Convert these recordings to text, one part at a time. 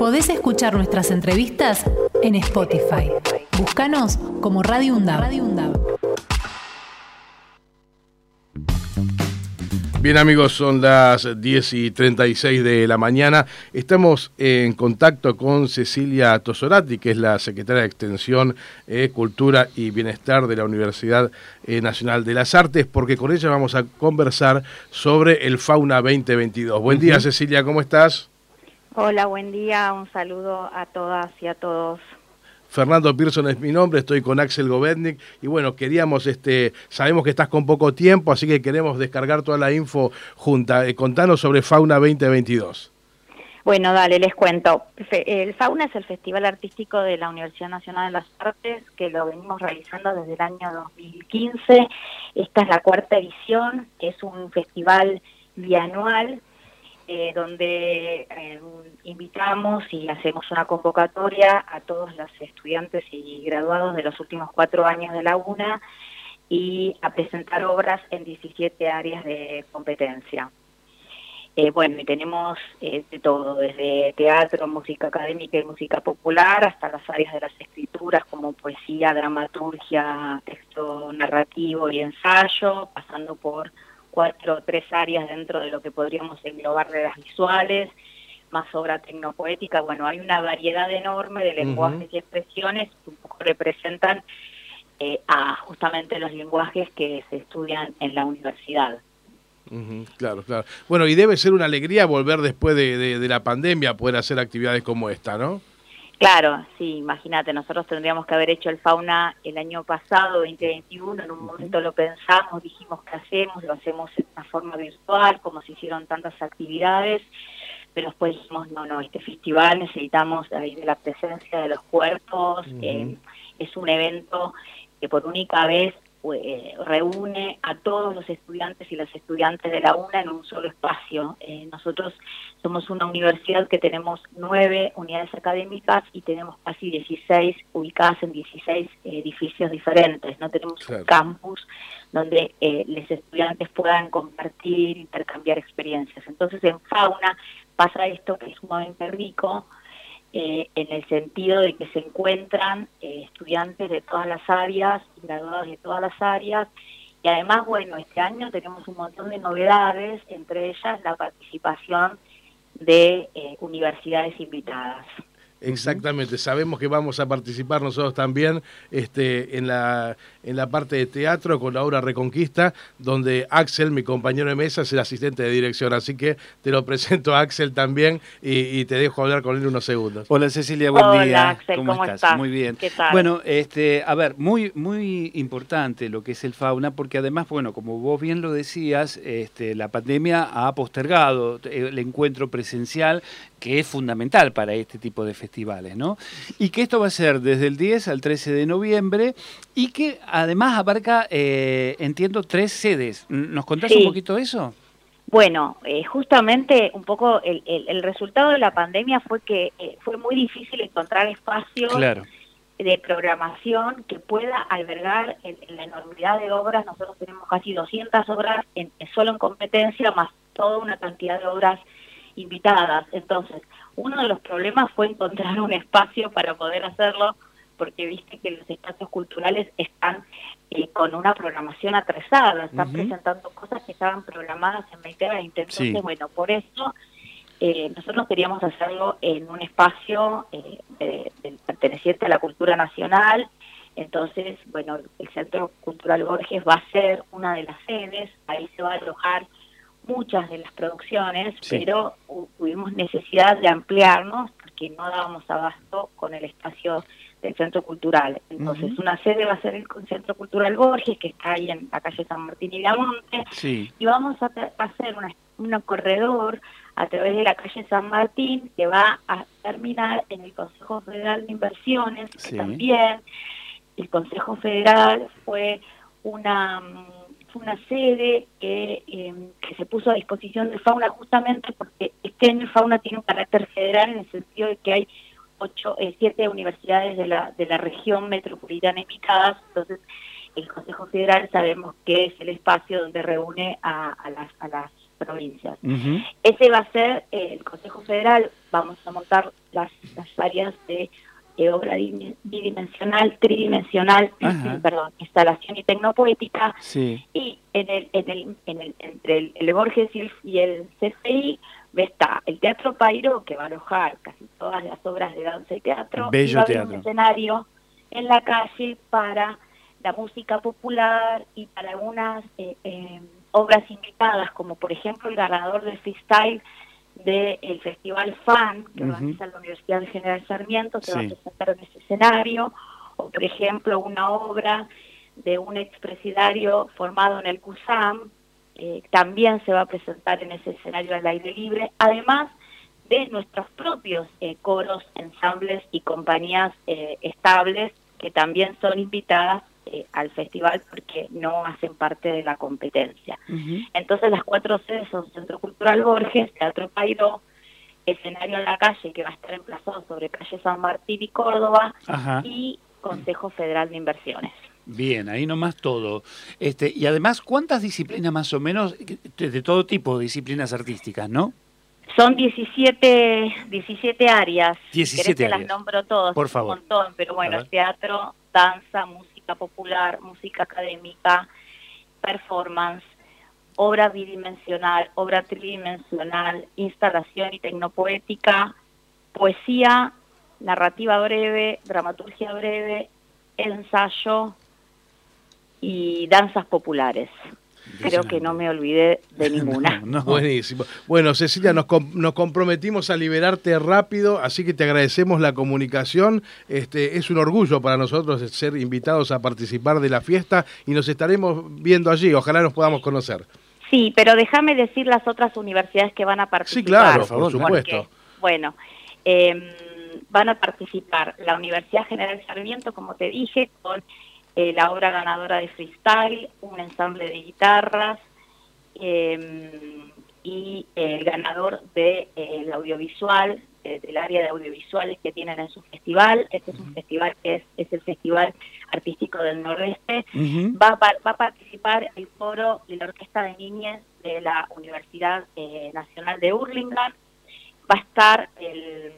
Podés escuchar nuestras entrevistas en Spotify. Búscanos como Radio UNDAB. Radio Bien amigos, son las 10 y 36 de la mañana. Estamos en contacto con Cecilia Tosorati, que es la secretaria de Extensión, eh, Cultura y Bienestar de la Universidad eh, Nacional de las Artes, porque con ella vamos a conversar sobre el Fauna 2022. Buen día Cecilia, ¿cómo estás? Hola, buen día, un saludo a todas y a todos. Fernando Pearson es mi nombre, estoy con Axel Govetnik y bueno, queríamos, este, sabemos que estás con poco tiempo, así que queremos descargar toda la info junta. Eh, contanos sobre Fauna 2022. Bueno, dale, les cuento. El Fauna es el Festival Artístico de la Universidad Nacional de las Artes, que lo venimos realizando desde el año 2015. Esta es la cuarta edición, es un festival bianual eh, donde eh, invitamos y hacemos una convocatoria a todos los estudiantes y graduados de los últimos cuatro años de la UNA y a presentar obras en 17 áreas de competencia. Eh, bueno, y tenemos de todo, desde teatro, música académica y música popular, hasta las áreas de las escrituras como poesía, dramaturgia, texto narrativo y ensayo, pasando por cuatro o tres áreas dentro de lo que podríamos englobar de las visuales, más obra tecnopoética. Bueno, hay una variedad enorme de lenguajes y expresiones que un poco representan eh, a justamente los lenguajes que se estudian en la universidad. claro, claro. Bueno, y debe ser una alegría volver después de, de la pandemia a poder hacer actividades como esta, ¿no? Claro, sí, imagínate, nosotros tendríamos que haber hecho el fauna el año pasado, 2021, en un momento lo pensamos, dijimos que hacemos, lo hacemos en una forma virtual, como se hicieron tantas actividades, pero después dijimos, no, no, este festival necesitamos ahí de la presencia de los cuerpos, eh, es un evento que por única vez pues, reúne a todos los estudiantes y las estudiantes de la UNA en un solo espacio. Eh, nosotros somos una universidad que tenemos nueve unidades académicas y tenemos casi 16 ubicadas en 16 edificios diferentes. No tenemos un campus donde eh, los estudiantes puedan compartir, intercambiar experiencias. Entonces en Fauna pasa esto que es sumamente rico, eh, en el sentido de que se encuentran eh, estudiantes de todas las áreas, graduados de todas las áreas, y además, bueno, este año tenemos un montón de novedades, entre ellas la participación de eh, universidades invitadas. Exactamente, sabemos que vamos a participar nosotros también este, en, la, en la parte de teatro con la obra Reconquista, donde Axel, mi compañero de mesa, es el asistente de dirección. Así que te lo presento a Axel también y, te dejo hablar con él unos segundos. Hola Cecilia, buen Hola, día. Axel, ¿cómo, estás? Muy bien. ¿Qué tal? Bueno, este, a ver, muy, muy importante lo que es el fauna, porque además, bueno, como vos bien lo decías, este, la pandemia ha postergado el encuentro presencial que es fundamental para este tipo de festivales, ¿no? Y que esto va a ser desde el 10 al 13 de noviembre y que además abarca, eh, entiendo, tres sedes. ¿Nos contás un poquito eso? Bueno, eh, justamente un poco el, el, resultado de la pandemia fue que eh, fue muy difícil encontrar espacios de programación que pueda albergar en, la enormidad de obras. Nosotros tenemos casi 200 obras en, solo en competencia, más toda una cantidad de obras invitadas. Entonces, uno de los problemas fue encontrar un espacio para poder hacerlo, porque viste que los espacios culturales están eh, con una programación atrasada, están presentando cosas que estaban programadas en 2020. Entonces, bueno, por eso eh, nosotros queríamos hacerlo en un espacio eh, perteneciente a la cultura nacional. Entonces, bueno, el Centro Cultural Borges va a ser una de las sedes, ahí se va a alojar muchas de las producciones, pero tuvimos necesidad de ampliarnos porque no dábamos abasto con el espacio del Centro Cultural. Entonces, una sede va a ser el Centro Cultural Borges, que está ahí en la calle San Martín y Viamonte, y vamos a hacer un corredor a través de la calle San Martín que va a terminar en el Consejo Federal de Inversiones, que también el Consejo Federal fue una fue una sede em, que, se puso a disposición de Fauna justamente porque este año Fauna tiene un carácter federal en el sentido de que hay ocho, eh, siete universidades de la, de la región metropolitana invitadas, entonces el Consejo Federal sabemos que es el espacio donde reúne a, las, a las provincias. Ese va a ser el Consejo Federal, vamos a montar las, las áreas de obra bidimensional, tridimensional, perdón, instalación y tecnopoética. Y en el, en el, en el, entre el, Borges y el, y el CCI está el Teatro Pairo, que va a alojar casi todas las obras de danza y teatro. Bello y un escenario en la calle para la música popular y para algunas eh, eh, obras invitadas, como por ejemplo el ganador del freestyle del Festival FAN, que organiza la Universidad de General Sarmiento, se va a presentar en ese escenario, o por ejemplo una obra de un expresidario formado en el CUSAM, eh, también se va a presentar en ese escenario al aire libre, además de nuestros propios eh, coros, ensambles y compañías eh, estables que también son invitadas eh, al festival porque no hacen parte de la competencia. Entonces las cuatro sedes son Centro Cultural Borges, Teatro Pairo, escenario en la calle que va a estar emplazado sobre calle San Martín y Córdoba y Consejo Federal de Inversiones. Bien, ahí nomás todo. Este, y además, ¿cuántas disciplinas más o menos, de, todo tipo de disciplinas artísticas, no? Son 17, 17 áreas. 17 áreas. las nombro todos. Por favor. Un montón, pero bueno, teatro, danza, música popular, música académica, performance, obra bidimensional, obra tridimensional, instalación y tecnopoética, poesía, narrativa breve, dramaturgia breve, ensayo y danzas populares. Creo que no me olvidé de ninguna. Buenísimo. Bueno, Cecilia, nos, nos comprometimos a liberarte rápido, así que te agradecemos la comunicación. Este, es un orgullo para nosotros ser invitados a participar de la fiesta y nos estaremos viendo allí. Ojalá nos podamos conocer. Sí, pero déjame decir las otras universidades que van a participar. Sí, claro, por supuesto. bueno, em, van a participar la Universidad General Sarmiento, como te dije, con eh, la obra ganadora de freestyle, un ensamble de guitarras em, y el ganador del de, audiovisual, eh, del área de audiovisuales que tienen en su festival. Este es un festival que es, es el Festival Artístico del Nordeste. va, va, a participar el foro y la Orquesta de Niñez de la Universidad eh, Nacional de Hurlingham. Va a estar el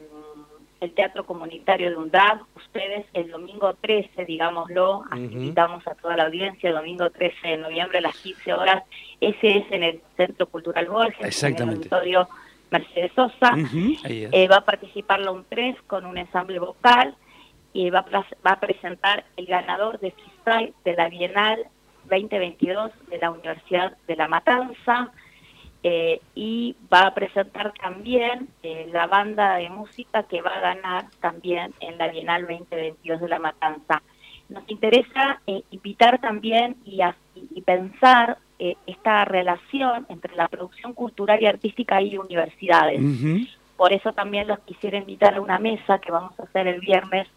el Teatro Comunitario de UNDAD. Ustedes el domingo 13, digámoslo, invitamos a toda la audiencia, el domingo 13 de noviembre a las 15 horas. Ese es en el Centro Cultural Borges, en el auditorio Mercedes Sosa. Eh, va a participar la UNTRES con un ensamble vocal y va a, va a presentar el ganador de freestyle de la Bienal 2022 de la Universidad de La Matanza. Eh, y va a presentar también eh, la banda de música que va a ganar también en la Bienal 2022 de La Matanza. Nos interesa eh, invitar también y, pensar esta relación entre la producción cultural y artística y universidades. Por eso también los quisiera invitar a una mesa que vamos a hacer el viernes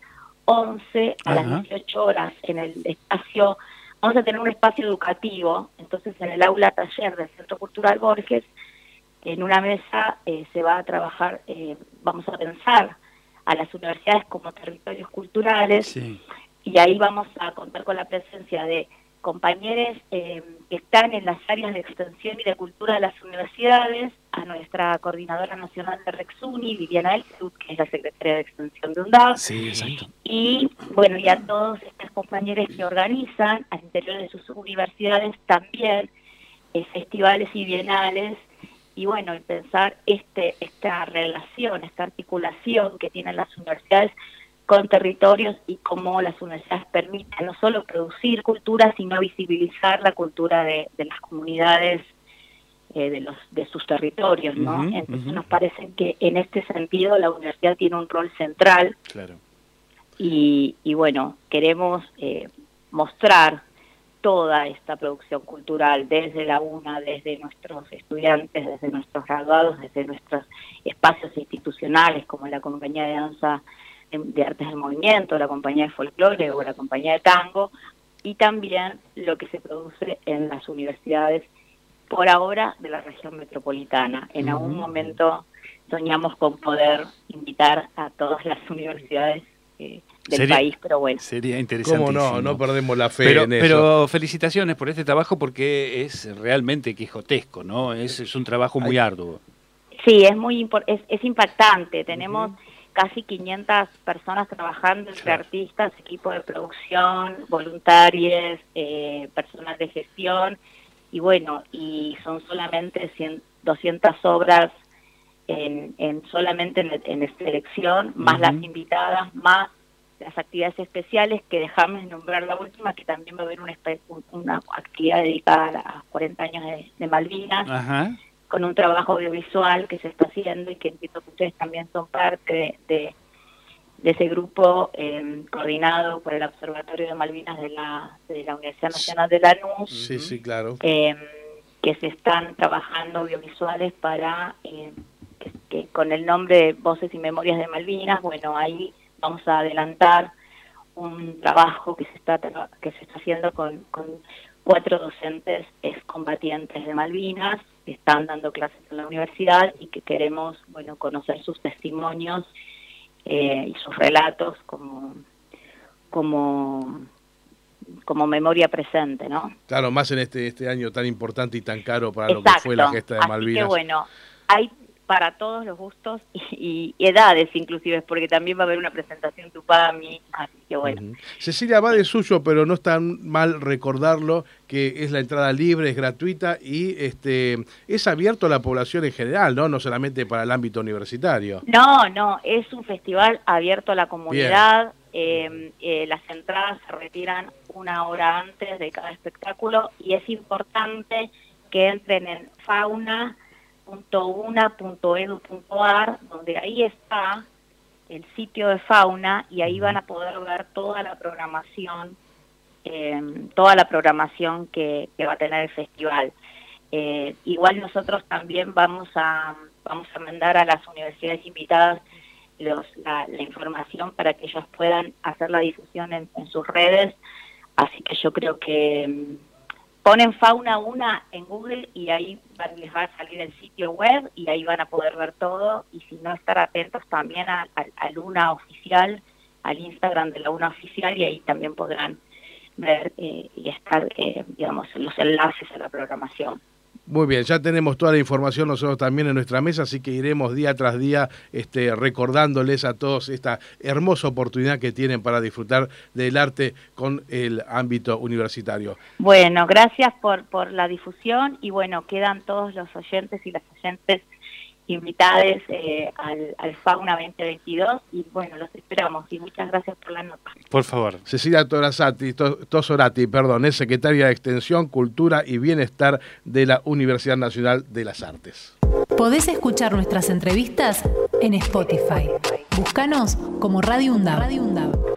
11 a las 18 horas en el espacio vamos a tener un espacio educativo, entonces en el aula taller del Centro Cultural Borges, en una mesa eh, se va a trabajar, eh, vamos a pensar a las universidades como territorios culturales y ahí vamos a contar con la presencia de compañeros eh, que están en las áreas de extensión y de cultura de las universidades, a nuestra coordinadora nacional de Rexuni, Viviana Elsut, que es la secretaria de extensión de UNDAP, sí, exacto. y bueno, y a todos estos compañeros que organizan al interior de sus universidades también eh, festivales y bienales, y bueno, pensar este esta relación, esta articulación que tienen las universidades con territorios y cómo las universidades permiten no solo producir cultura, sino visibilizar la cultura de, las comunidades eh, de los de sus territorios, ¿no? Entonces nos parece que en este sentido la universidad tiene un rol central. Claro. Y, y bueno, queremos eh, mostrar toda esta producción cultural desde la UNA, desde nuestros estudiantes, desde nuestros graduados, desde nuestros espacios institucionales como la Compañía de Danza de Artes del Movimiento, la compañía de folclore o la compañía de tango, y también lo que se produce en las universidades por ahora de la región metropolitana. En algún momento soñamos con poder invitar a todas las universidades eh, del país, pero bueno. Sería interesante. ¿Cómo no? No perdemos la fe pero, en eso. Pero felicitaciones por este trabajo porque es realmente quijotesco, ¿no? Es, es un trabajo muy arduo. Sí, es muy es, es impactante. Tenemos casi 500 personas trabajando entre artistas, equipo de producción, voluntarios, eh, personas de gestión. Y bueno, y son solamente 200 obras en, solamente en, esta elección, más las invitadas, más las actividades especiales que dejamos de nombrar la última, que también va a haber una, una actividad dedicada a los 40 años de, Malvinas, con un trabajo audiovisual que se está haciendo y que entiendo que ustedes también son parte de, de, ese grupo eh, coordinado por el Observatorio de Malvinas de la, de la Universidad Nacional de Lanús. Sí, sí, claro. Eh, que se están trabajando audiovisuales para eh, que, con el nombre de Voces y Memorias de Malvinas, bueno, ahí vamos a adelantar un trabajo que se está que se está haciendo con, cuatro docentes excombatientes de Malvinas que están dando clases en la universidad y que queremos bueno conocer sus testimonios eh, y sus relatos como como como memoria presente, ¿no? Claro, más en este este año tan importante y tan caro para lo que fue la gesta de Malvinas. que bueno, hay para todos los gustos y, edades inclusive, porque también va a haber una presentación Tupami, así que bueno. Cecilia, va de suyo, pero no es tan mal recordarlo, que es la entrada libre, es gratuita y este es abierto a la población en general, ¿no? No solamente para el ámbito universitario. No, no, es un festival abierto a la comunidad. Eh, eh, las entradas se retiran una hora antes de cada espectáculo y es importante que entren en fauna .una.edu.ar, donde ahí está el sitio de fauna y ahí van a poder ver toda la programación, eh, toda la programación que, va a tener el festival. Eh, igual nosotros también vamos a vamos a mandar a las universidades invitadas los, la, información para que ellos puedan hacer la difusión en sus redes. Así que yo creo que ponen fauna una en Google y ahí les va a salir el sitio web y ahí van a poder ver todo y si no estar atentos también al a Luna oficial, al Instagram de la Luna oficial y ahí también podrán ver eh, y estar, eh, digamos, los enlaces a la programación. Muy bien, ya tenemos toda la información nosotros también en nuestra mesa, así que iremos día tras día este, recordándoles a todos esta hermosa oportunidad que tienen para disfrutar del arte con el ámbito universitario. Bueno, gracias por, por la difusión y bueno, quedan todos los oyentes y las oyentes invitados eh, al, al, Fauna 2022 y bueno, los esperamos y muchas gracias por la nota. Por favor. Cecilia Torazati, Tosorati, perdón, es secretaria de Extensión, Cultura y Bienestar de la Universidad Nacional de las Artes. Podés escuchar nuestras entrevistas en Spotify. Búscanos como Radio UNDAB. Radio